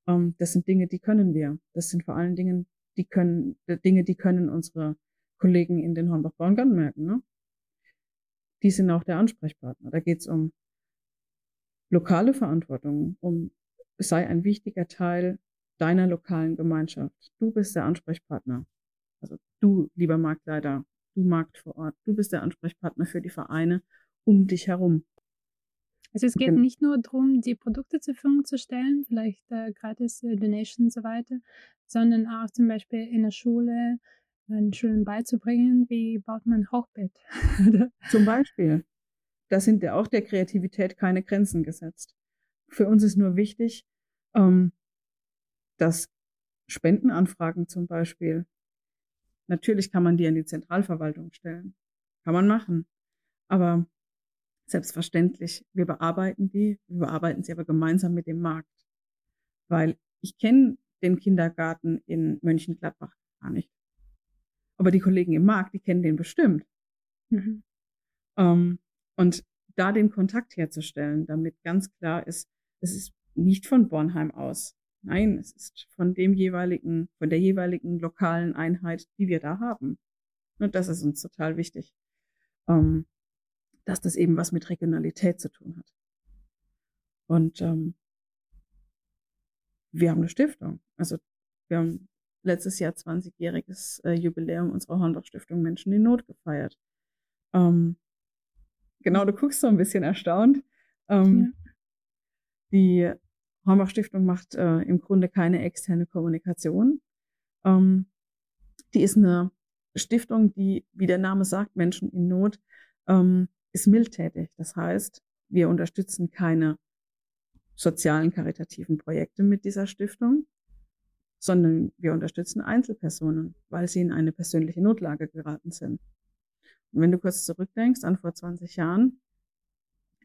Ähm, das sind Dinge, die können wir. Das sind vor allen Dingen die können, äh, Dinge, die können unsere Kollegen in den Hornbach-Borngarten merken. Ne? Die sind auch der Ansprechpartner. Da geht es um lokale Verantwortung, um sei ein wichtiger Teil deiner lokalen Gemeinschaft. Du bist der Ansprechpartner. Also du, lieber Marktleiter, du Markt vor Ort, du bist der Ansprechpartner für die Vereine um dich herum. Also es geht nicht nur darum, die Produkte zur Verfügung zu stellen, vielleicht äh, gratis äh, Donations und so weiter, sondern auch zum Beispiel in der Schule, den Schulen beizubringen, wie baut man ein Hochbett. Zum Beispiel, da sind ja auch der Kreativität keine Grenzen gesetzt. Für uns ist nur wichtig, ähm, dass Spendenanfragen zum Beispiel, natürlich kann man die an die Zentralverwaltung stellen. Kann man machen. Aber selbstverständlich, wir bearbeiten die, wir bearbeiten sie aber gemeinsam mit dem Markt. Weil ich kenne den Kindergarten in Mönchengladbach gar nicht. Aber die Kollegen im Markt, die kennen den bestimmt. Mhm. Ähm, und da den Kontakt herzustellen, damit ganz klar ist, es ist nicht von Bornheim aus. Nein, es ist von dem jeweiligen, von der jeweiligen lokalen Einheit, die wir da haben. Und das ist uns total wichtig. Ähm, dass das eben was mit Regionalität zu tun hat. Und ähm, wir haben eine Stiftung. Also wir haben letztes Jahr 20-jähriges äh, Jubiläum unserer Hornbach-Stiftung Menschen in Not gefeiert. Ähm, genau, du guckst so ein bisschen erstaunt. Ähm, Die Hornbach-Stiftung macht äh, im Grunde keine externe Kommunikation. Ähm, die ist eine Stiftung, die, wie der Name sagt, Menschen in Not, ähm, ist mildtätig. Das heißt, wir unterstützen keine sozialen, karitativen Projekte mit dieser Stiftung, sondern wir unterstützen Einzelpersonen, weil sie in eine persönliche Notlage geraten sind. Und wenn du kurz zurückdenkst an vor 20 Jahren,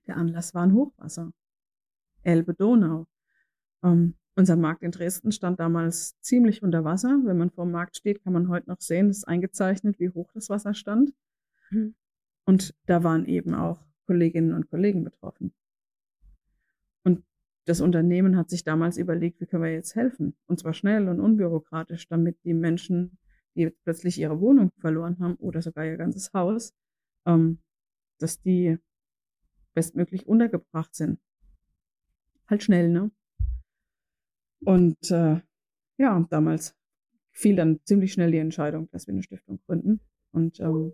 der Anlass war ein Hochwasser. Elbe Donau. Ähm, unser Markt in Dresden stand damals ziemlich unter Wasser. Wenn man vor dem Markt steht, kann man heute noch sehen, es ist eingezeichnet, wie hoch das Wasser stand. Mhm. Und da waren eben auch Kolleginnen und Kollegen betroffen. Und das Unternehmen hat sich damals überlegt, wie können wir jetzt helfen? Und zwar schnell und unbürokratisch, damit die Menschen, die plötzlich ihre Wohnung verloren haben oder sogar ihr ganzes Haus, ähm, dass die bestmöglich untergebracht sind. Halt schnell, ne? Und äh, ja, damals fiel dann ziemlich schnell die Entscheidung, dass wir eine Stiftung gründen und ähm,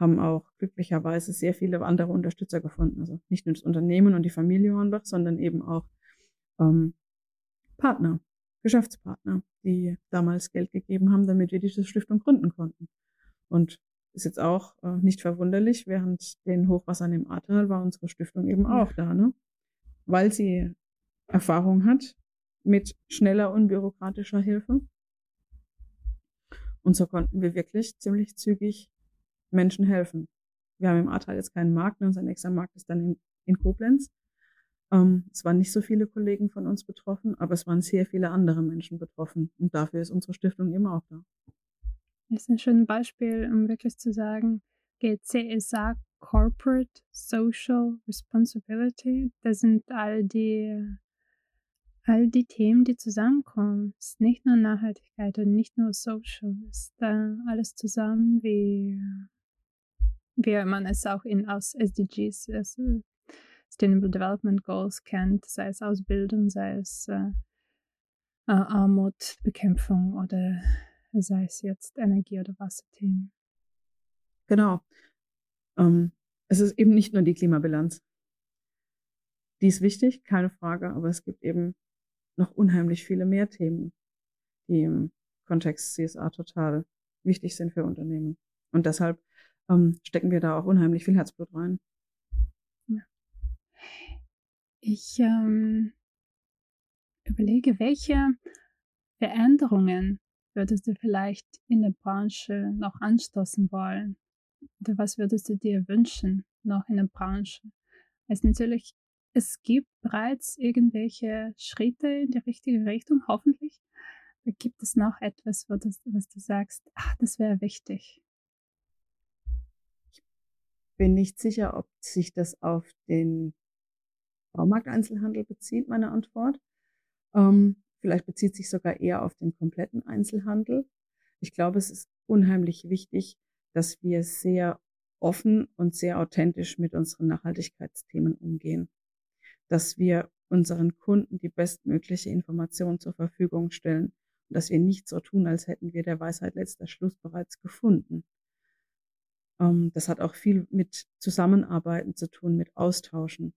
haben auch glücklicherweise sehr viele andere Unterstützer gefunden. Also nicht nur das Unternehmen und die Familie Hornbach, sondern eben auch ähm, Partner, Geschäftspartner, die damals Geld gegeben haben, damit wir diese Stiftung gründen konnten. Und ist jetzt auch äh, nicht verwunderlich, während den Hochwassern im Ahrtal war unsere Stiftung eben auch da, ne? Weil sie Erfahrung hat mit schneller, unbürokratischer Hilfe. Und so konnten wir wirklich ziemlich zügig Menschen helfen. Wir haben im Ahrtal jetzt keinen Markt, ne? unser nächster Markt ist dann in, in Koblenz. Ähm, es waren nicht so viele Kollegen von uns betroffen, aber es waren sehr viele andere Menschen betroffen. Und dafür ist unsere Stiftung immer auch da. Das ist ein schönes Beispiel, um wirklich zu sagen, geht CSA Corporate Social Responsibility. Das sind all die all die Themen, die zusammenkommen. Es ist nicht nur Nachhaltigkeit und nicht nur Social, es ist da alles zusammen, wie, wie man es auch in aus SDGs, also Sustainable Development Goals kennt, sei es Ausbildung, sei es äh, Armutbekämpfung oder sei es jetzt Energie- oder Wasserthemen. Genau. Ähm, es ist eben nicht nur die Klimabilanz. Die ist wichtig, keine Frage, aber es gibt eben noch unheimlich viele mehr Themen, die im Kontext CSA total wichtig sind für Unternehmen. Und deshalb ähm, stecken wir da auch unheimlich viel Herzblut rein. Ich ähm, überlege, welche Veränderungen würdest du vielleicht in der Branche noch anstoßen wollen? Oder was würdest du dir wünschen noch in der Branche? Es natürlich es gibt bereits irgendwelche Schritte in die richtige Richtung, hoffentlich. Gibt es noch etwas, wo das, was du sagst, ach, das wäre wichtig. Bin nicht sicher, ob sich das auf den Baumarkteinzelhandel bezieht, meine Antwort. Ähm, vielleicht bezieht sich sogar eher auf den kompletten Einzelhandel. Ich glaube, es ist unheimlich wichtig, dass wir sehr offen und sehr authentisch mit unseren Nachhaltigkeitsthemen umgehen dass wir unseren Kunden die bestmögliche Information zur Verfügung stellen und dass wir nicht so tun, als hätten wir der Weisheit letzter Schluss bereits gefunden. Ähm, das hat auch viel mit Zusammenarbeiten zu tun, mit Austauschen.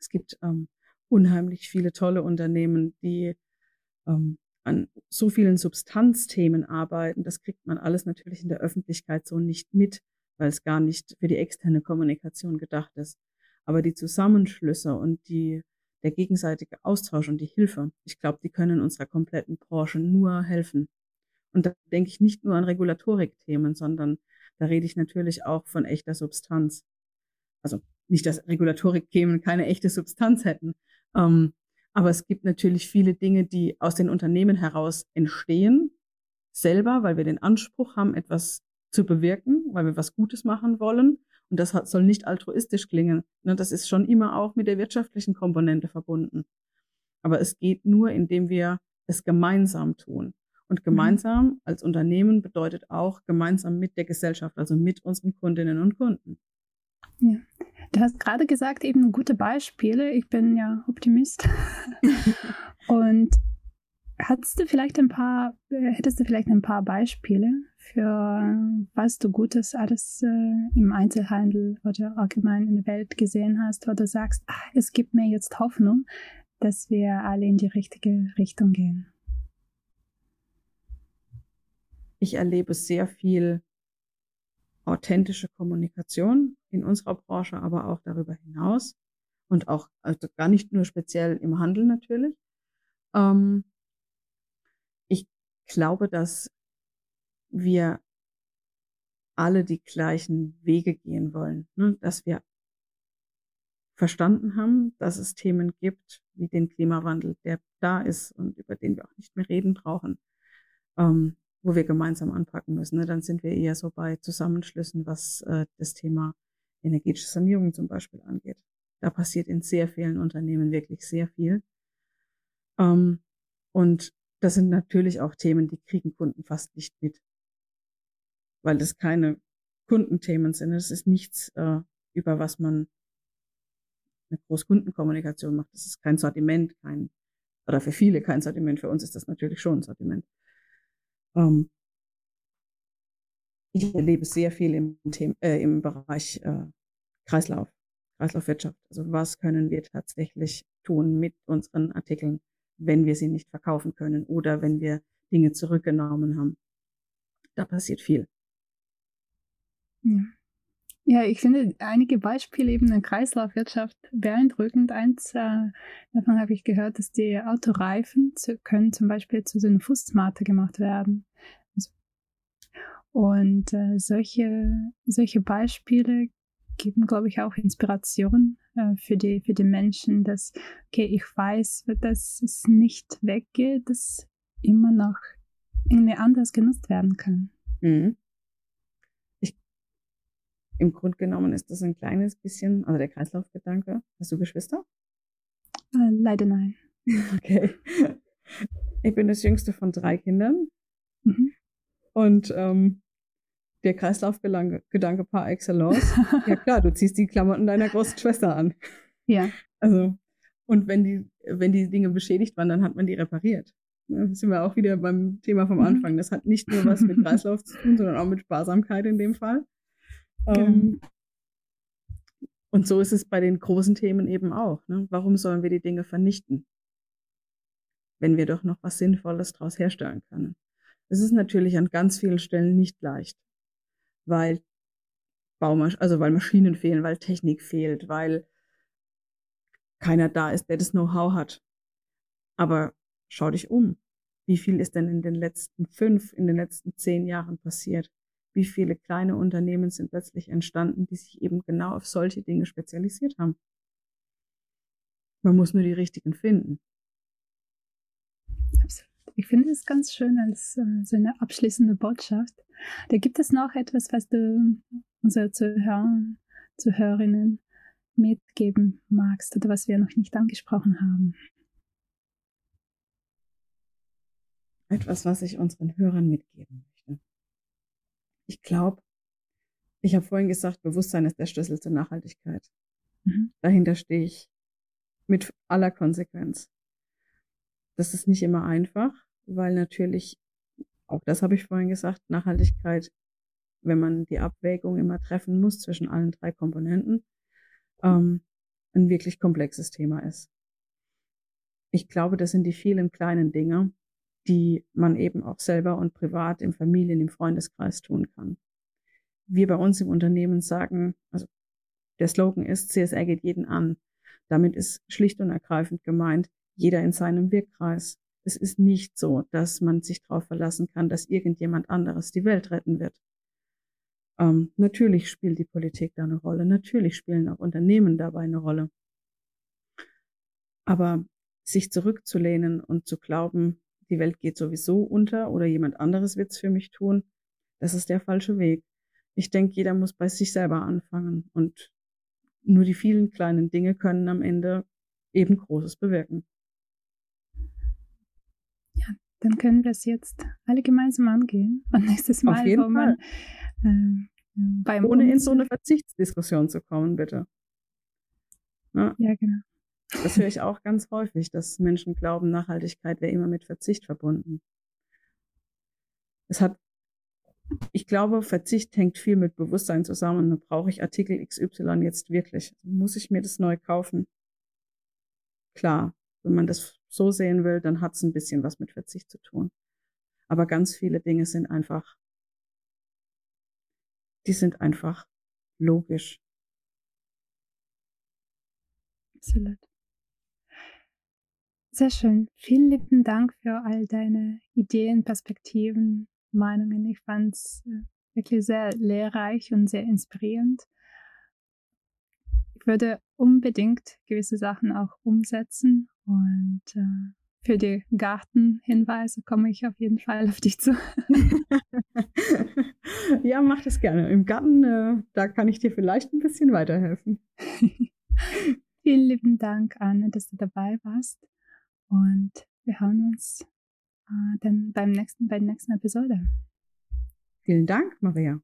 Es gibt ähm, unheimlich viele tolle Unternehmen, die ähm, an so vielen Substanzthemen arbeiten. Das kriegt man alles natürlich in der Öffentlichkeit so nicht mit, weil es gar nicht für die externe Kommunikation gedacht ist. Aber die Zusammenschlüsse und die, der gegenseitige Austausch und die Hilfe, ich glaube, die können unserer kompletten Branche nur helfen. Und da denke ich nicht nur an Regulatorik-Themen, sondern da rede ich natürlich auch von echter Substanz. Also nicht, dass Regulatorik-Themen keine echte Substanz hätten. Ähm, aber es gibt natürlich viele Dinge, die aus den Unternehmen heraus entstehen, selber, weil wir den Anspruch haben, etwas zu bewirken, weil wir was Gutes machen wollen. Und das soll nicht altruistisch klingen. Ne? Das ist schon immer auch mit der wirtschaftlichen Komponente verbunden. Aber es geht nur, indem wir es gemeinsam tun. Und mhm. gemeinsam als Unternehmen bedeutet auch gemeinsam mit der Gesellschaft, also mit unseren Kundinnen und Kunden. Ja. Du hast gerade gesagt, eben gute Beispiele. Ich bin ja Optimist. und Hattest du vielleicht ein paar, äh, hättest du vielleicht ein paar Beispiele für was du Gutes alles äh, im Einzelhandel oder allgemein in der Welt gesehen hast, wo du sagst, ach, es gibt mir jetzt Hoffnung, dass wir alle in die richtige Richtung gehen? Ich erlebe sehr viel authentische Kommunikation in unserer Branche, aber auch darüber hinaus und auch also gar nicht nur speziell im Handel natürlich. Ähm, glaube, dass wir alle die gleichen Wege gehen wollen, ne? dass wir verstanden haben, dass es Themen gibt wie den Klimawandel, der da ist und über den wir auch nicht mehr reden brauchen, ähm, wo wir gemeinsam anpacken müssen. Ne? Dann sind wir eher so bei Zusammenschlüssen, was äh, das Thema energetische Sanierung zum Beispiel angeht. Da passiert in sehr vielen Unternehmen wirklich sehr viel. Ähm, und das sind natürlich auch Themen, die kriegen Kunden fast nicht mit, weil das keine Kundenthemen sind. Das ist nichts, äh, über was man eine Großkundenkommunikation macht. Das ist kein Sortiment, kein oder für viele kein Sortiment. Für uns ist das natürlich schon ein Sortiment. Ähm, ich erlebe sehr viel im, Thema, äh, im Bereich äh, Kreislauf, Kreislaufwirtschaft. Also was können wir tatsächlich tun mit unseren Artikeln? wenn wir sie nicht verkaufen können oder wenn wir Dinge zurückgenommen haben. Da passiert viel. Ja. Ja, ich finde einige Beispiele eben in der Kreislaufwirtschaft beeindruckend. Eins äh, davon habe ich gehört, dass die Autoreifen zu, können zum Beispiel zu so einer Fußmatte gemacht werden. Und äh, solche, solche Beispiele geben, glaube ich, auch Inspiration äh, für, die, für die Menschen, dass, okay, ich weiß, dass es nicht weggeht, dass immer noch irgendwie anders genutzt werden kann. Mhm. Im Grunde genommen ist das ein kleines bisschen, also der Kreislaufgedanke. Hast du Geschwister? Äh, leider nein. Okay. Ich bin das jüngste von drei Kindern. Mhm. Und ähm, der Kreislaufgedanke par excellence. ja klar, du ziehst die Klamotten deiner großen Schwester an. Ja. Also, und wenn die, wenn die Dinge beschädigt waren, dann hat man die repariert. Da sind wir auch wieder beim Thema vom mhm. Anfang. Das hat nicht nur was mit Kreislauf zu tun, sondern auch mit Sparsamkeit in dem Fall. Genau. Ähm, und so ist es bei den großen Themen eben auch. Ne? Warum sollen wir die Dinge vernichten, wenn wir doch noch was Sinnvolles daraus herstellen können? Es ist natürlich an ganz vielen Stellen nicht leicht weil Baumasch also weil Maschinen fehlen, weil Technik fehlt, weil keiner da ist, der das Know-how hat. Aber schau dich um. Wie viel ist denn in den letzten fünf, in den letzten zehn Jahren passiert? Wie viele kleine Unternehmen sind plötzlich entstanden, die sich eben genau auf solche Dinge spezialisiert haben? Man muss nur die richtigen finden. Absolut. Ich finde es ganz schön als äh, so eine abschließende Botschaft. Da gibt es noch etwas, was du unsere Zuhörer, Zuhörerinnen mitgeben magst oder was wir noch nicht angesprochen haben. Etwas, was ich unseren Hörern mitgeben möchte. Ich glaube, ich habe vorhin gesagt, Bewusstsein ist der Schlüssel zur Nachhaltigkeit. Mhm. Dahinter stehe ich mit aller Konsequenz. Das ist nicht immer einfach, weil natürlich, auch das habe ich vorhin gesagt, Nachhaltigkeit, wenn man die Abwägung immer treffen muss zwischen allen drei Komponenten, ähm, ein wirklich komplexes Thema ist. Ich glaube, das sind die vielen kleinen Dinge, die man eben auch selber und privat im Familien-, im Freundeskreis tun kann. Wir bei uns im Unternehmen sagen, also der Slogan ist, CSR geht jeden an. Damit ist schlicht und ergreifend gemeint, jeder in seinem Wirkkreis. Es ist nicht so, dass man sich darauf verlassen kann, dass irgendjemand anderes die Welt retten wird. Ähm, natürlich spielt die Politik da eine Rolle, natürlich spielen auch Unternehmen dabei eine Rolle. Aber sich zurückzulehnen und zu glauben, die Welt geht sowieso unter oder jemand anderes wird es für mich tun, das ist der falsche Weg. Ich denke, jeder muss bei sich selber anfangen und nur die vielen kleinen Dinge können am Ende eben Großes bewirken dann können wir es jetzt alle gemeinsam angehen. Und nächstes Mal, Auf jeden Fall. Man, äh, beim Ohne in so eine Verzichtsdiskussion zu kommen, bitte. Ja, ja genau. Das höre ich auch ganz häufig, dass Menschen glauben, Nachhaltigkeit wäre immer mit Verzicht verbunden. Es hat, ich glaube, Verzicht hängt viel mit Bewusstsein zusammen. Brauche ich Artikel XY jetzt wirklich? Muss ich mir das neu kaufen? Klar, wenn man das so sehen will, dann hat es ein bisschen was mit Verzicht zu tun. Aber ganz viele Dinge sind einfach, die sind einfach logisch. Absolut. Sehr schön. Vielen lieben Dank für all deine Ideen, Perspektiven, Meinungen. Ich fand es äh, wirklich sehr lehrreich und sehr inspirierend. Ich würde unbedingt gewisse Sachen auch umsetzen und äh, für die Gartenhinweise komme ich auf jeden Fall auf dich zu. ja, mach das gerne. Im Garten, äh, da kann ich dir vielleicht ein bisschen weiterhelfen. Vielen lieben Dank, Anne, dass du dabei warst. Und wir hören uns äh, dann beim nächsten, bei der nächsten Episode. Vielen Dank, Maria.